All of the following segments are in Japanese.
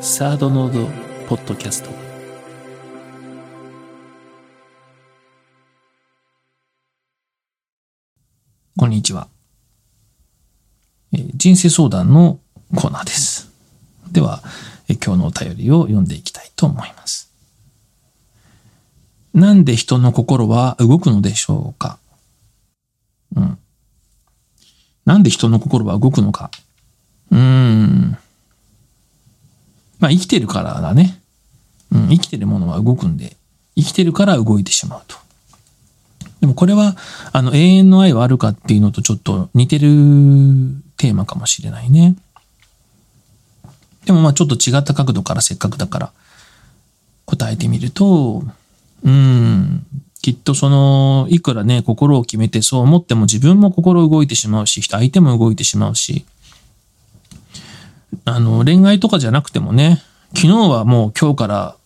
サードノードポッドキャスト。こんにちは、え人生相談のコーナーです。では、え今日のお便りを読んでいきたいと思います。なんで人の心は動くのでしょうか？うん。なんで人の心は動くのか？うーん。まあ生きてるからだね。うん、生きてるものは動くんで、生きてるから動いてしまうと。でもこれは、あの、永遠の愛はあるかっていうのとちょっと似てるテーマかもしれないね。でもまあちょっと違った角度からせっかくだから答えてみると、うん、きっとその、いくらね、心を決めてそう思っても自分も心動いてしまうし、相手も動いてしまうし、あの、恋愛とかじゃなくてもね、昨日はもう今日から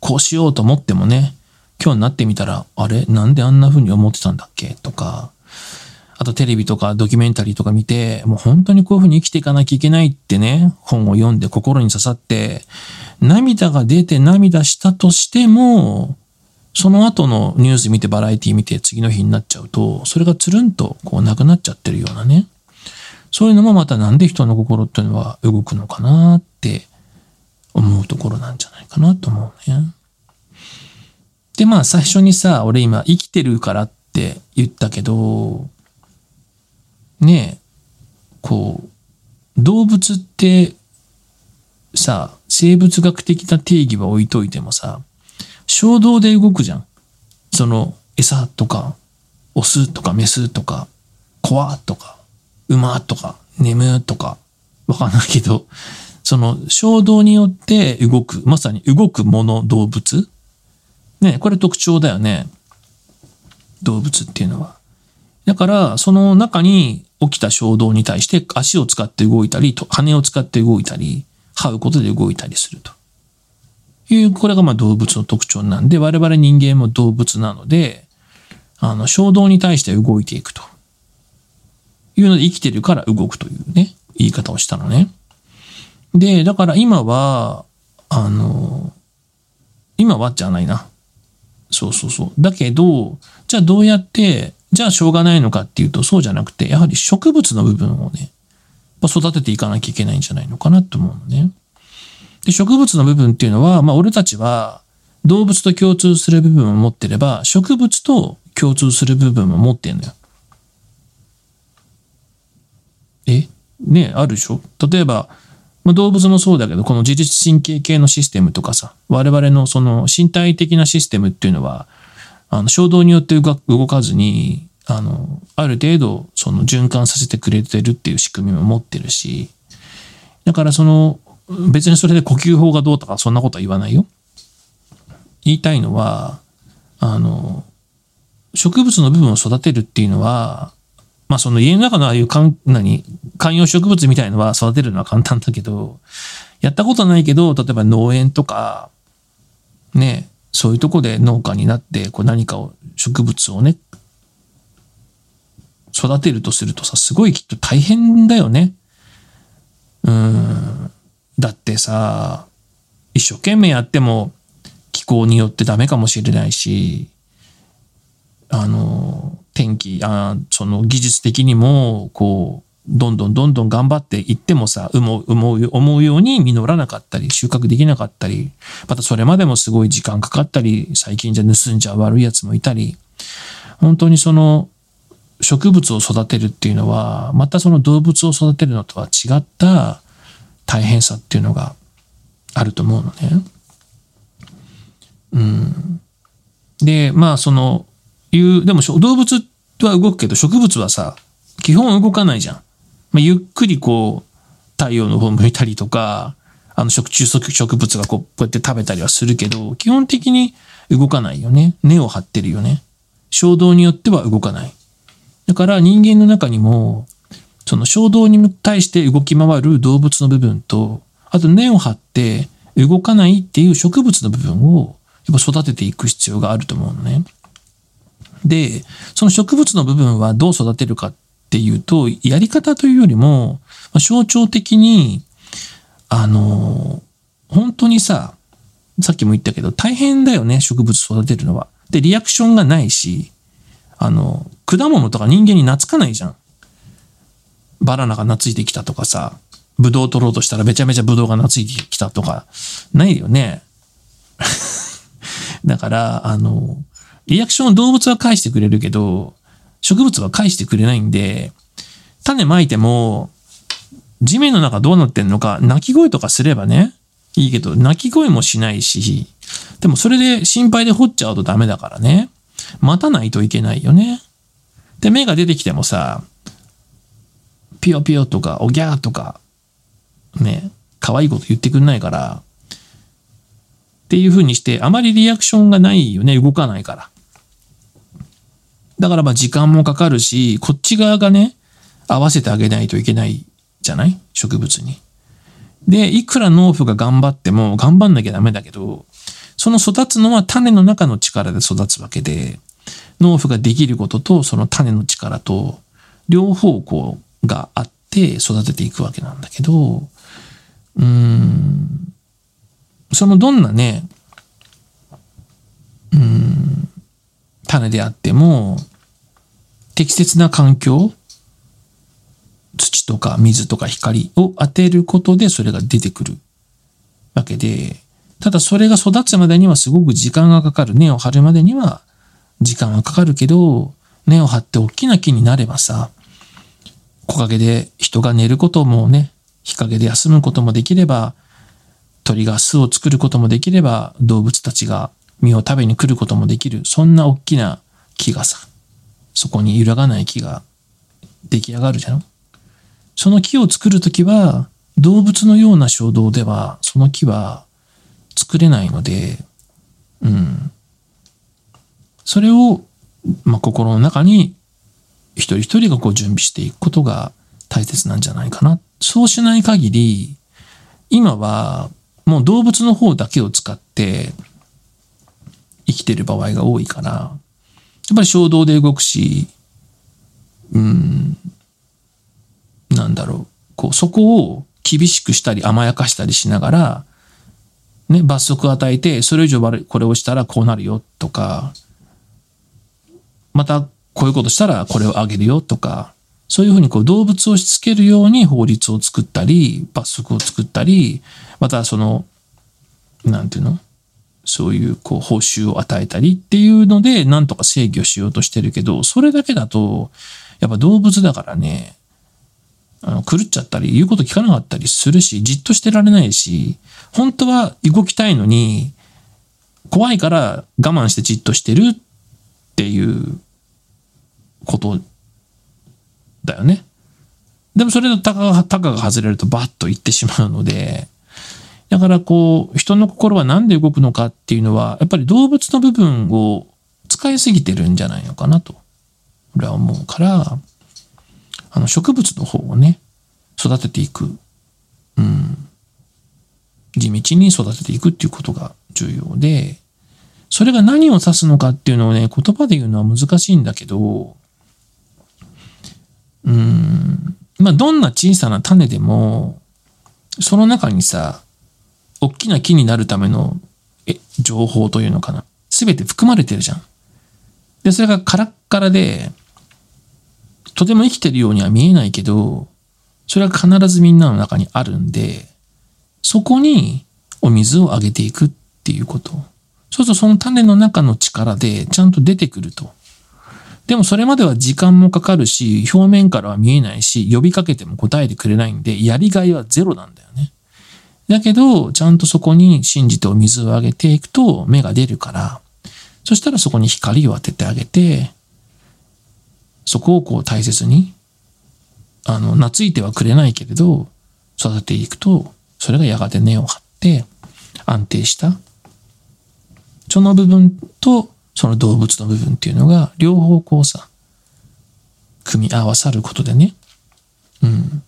こうしようと思ってもね、今日になってみたら、あれ？なんであんな風に思ってたんだっけ？とか、あとテレビとかドキュメンタリーとか見て、もう本当にこういう風に生きていかなきゃいけないってね、本を読んで心に刺さって、涙が出て涙したとしても、その後のニュース見てバラエティ見て次の日になっちゃうと、それがつるんとこうなくなっちゃってるようなね。そういうのもまたなんで人の心っていうのは動くのかなって思うところなんじゃないかなと思うね。で、まあ最初にさ、俺今生きてるからって言ったけど、ねえ、こう、動物ってさ、生物学的な定義は置いといてもさ、衝動で動くじゃん。その餌とか、オスとかメスとか、コアとか、馬とか、眠とか、わかんないけど、その衝動によって動く、まさに動くもの、動物ね、これ特徴だよね。動物っていうのは。だから、その中に起きた衝動に対して足を使って動いたり、羽を使って動いたり、這うことで動いたりすると。いう、これがまあ動物の特徴なんで、我々人間も動物なので、あの、衝動に対して動いていくと。いうので生きてるから動くというね、言い方をしたのね。で、だから今は、あの、今はじゃないな。そうそうそう。だけど、じゃあどうやって、じゃあしょうがないのかっていうと、そうじゃなくて、やはり植物の部分をね、やっぱ育てていかなきゃいけないんじゃないのかなと思うのね。で、植物の部分っていうのは、まあ俺たちは動物と共通する部分を持ってれば、植物と共通する部分も持ってんのよ。え？ねあるでしょ？例えば、まあ、動物もそうだけど、この自律神経系のシステムとかさ、我々のその身体的なシステムっていうのは、あの衝動によって動かずに、あの、ある程度その循環させてくれてるっていう仕組みも持ってるし、だからその、別にそれで呼吸法がどうとかそんなことは言わないよ。言いたいのは、あの、植物の部分を育てるっていうのは、まあその家の中のああいうかん、何、観葉植物みたいのは育てるのは簡単だけど、やったことないけど、例えば農園とか、ね、そういうとこで農家になって、こう何かを、植物をね、育てるとするとさ、すごいきっと大変だよね。うん。だってさ、一生懸命やっても気候によってダメかもしれないし、あの、天気、あその技術的にも、こう、どんどんどんどん頑張っていってもさ、思う、思う、思うように実らなかったり、収穫できなかったり、またそれまでもすごい時間かかったり、最近じゃ盗んじゃ悪いやつもいたり、本当にその、植物を育てるっていうのは、またその動物を育てるのとは違った大変さっていうのがあると思うのね。うん。で、まあその、いう、でもしょ動物は動くけど植物はさ、基本動かないじゃん。まあ、ゆっくりこう、太陽の方向いたりとか、あの食虫植物がこう、こうやって食べたりはするけど、基本的に動かないよね。根を張ってるよね。衝動によっては動かない。だから人間の中にも、その衝動に対して動き回る動物の部分と、あと根を張って動かないっていう植物の部分をやっぱ育てていく必要があると思うのね。で、その植物の部分はどう育てるかっていうと、やり方というよりも、象徴的に、あの、本当にさ、さっきも言ったけど、大変だよね、植物育てるのは。で、リアクションがないし、あの、果物とか人間に懐かないじゃん。バナナが懐いてきたとかさ、ブドウ取ろうとしたらめちゃめちゃブドウが懐いてきたとか、ないよね。だから、あの、リアクションを動物は返してくれるけど、植物は返してくれないんで、種まいても、地面の中どうなってんのか、鳴き声とかすればね、いいけど、鳴き声もしないし、でもそれで心配で掘っちゃうとダメだからね。待たないといけないよね。で、芽が出てきてもさ、ピヨピヨとか、おぎゃーとか、ね、可愛いこと言ってくんないから、っていう風にして、あまりリアクションがないよね、動かないから。だからまあ時間もかかるし、こっち側がね、合わせてあげないといけないじゃない？植物に。で、いくら農夫が頑張っても頑張んなきゃダメだけど、その育つのは種の中の力で育つわけで、農夫ができることとその種の力と両方向があって育てていくわけなんだけど、うん、そのどんなね、うん、種であっても、適切な環境土とか水とか光を当てることでそれが出てくるわけで、ただそれが育つまでにはすごく時間がかかる。根を張るまでには時間はかかるけど、根を張って大きな木になればさ、木陰で人が寝ることもね、日陰で休むこともできれば、鳥が巣を作ることもできれば、動物たちが実を食べに来ることもできる。そんな大きな木がさ、そこに揺らがない木が出来上がるじゃんその木を作るときは、動物のような衝動では、その木は作れないので、うん。それを、まあ、心の中に一人一人がこう準備していくことが大切なんじゃないかな。そうしない限り、今はもう動物の方だけを使って生きてる場合が多いから、やっぱり衝動で動くし、うん、なんだろう、こう、そこを厳しくしたり甘やかしたりしながら、ね、罰則を与えて、それ以上これをしたらこうなるよとか、またこういうことしたらこれをあげるよとか、そういうふうにこう動物をしつけるように法律を作ったり、罰則を作ったり、またその、なんていうの？そういうこう報酬を与えたりっていうので、なんとか制御しようとしてるけど、それだけだと、やっぱ動物だからね、あの、狂っちゃったり、言うこと聞かなかったりするし、じっとしてられないし、本当は動きたいのに、怖いから我慢してじっとしてるっていうことだよね。でもそれでタカが、が外れるとバッと言ってしまうので、だからこう、人の心は何で動くのかっていうのは、やっぱり動物の部分を使いすぎてるんじゃないのかなと、俺は思うから、あの植物の方をね、育てていく。うん。地道に育てていくっていうことが重要で、それが何を指すのかっていうのをね、言葉で言うのは難しいんだけど、うん、まあ、どんな小さな種でも、その中にさ、大きな木になるためのえ情報というのかな。すべて含まれてるじゃん。で、それがカラッカラで、とても生きてるようには見えないけど、それは必ずみんなの中にあるんで、そこにお水をあげていくっていうこと。そうするとその種の中の力でちゃんと出てくると。でもそれまでは時間もかかるし、表面からは見えないし、呼びかけても答えてくれないんで、やりがいはゼロなんだよね。だけど、ちゃんとそこに信じてお水をあげていくと芽が出るから、そしたらそこに光を当ててあげて、そこをこう大切に、あの、懐いてはくれないけれど、育てていくと、それがやがて根を張って安定した、その部分とその動物の部分っていうのが両方こうさ、組み合わさることでね、うん。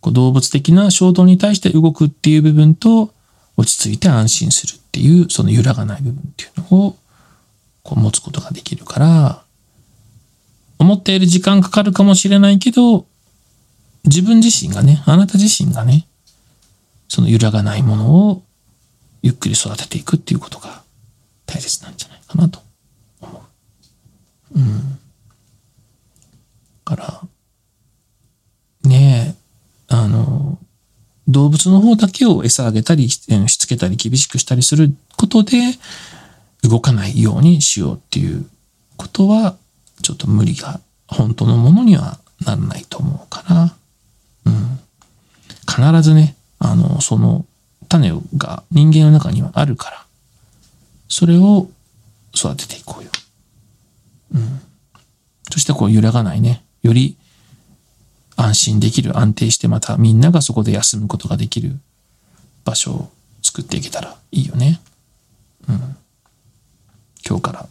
こう動物的な衝動に対して動くっていう部分と、落ち着いて安心するっていう、その揺らがない部分っていうのを、こう持つことができるから、思っている時間かかるかもしれないけど、自分自身がね、あなた自身がね、その揺らがないものをゆっくり育てていくっていうことが大切なんじゃないかなと思う。うん。から、ねえ、あの、動物の方だけを餌あげたり、しつけたり厳しくしたりすることで動かないようにしようっていうことはちょっと無理が本当のものにはならないと思うかな。うん。必ずね、あの、その種が人間の中にはあるから、それを育てていこうよ。うん。そしてこう揺らがないね、より安心できる、安定してまたみんながそこで休むことができる場所を作っていけたらいいよね。うん。今日から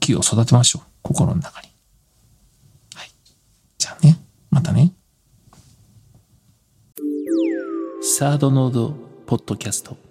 木を育てましょう。心の中に。はい。じゃあね。またね。サードノードポッドキャスト。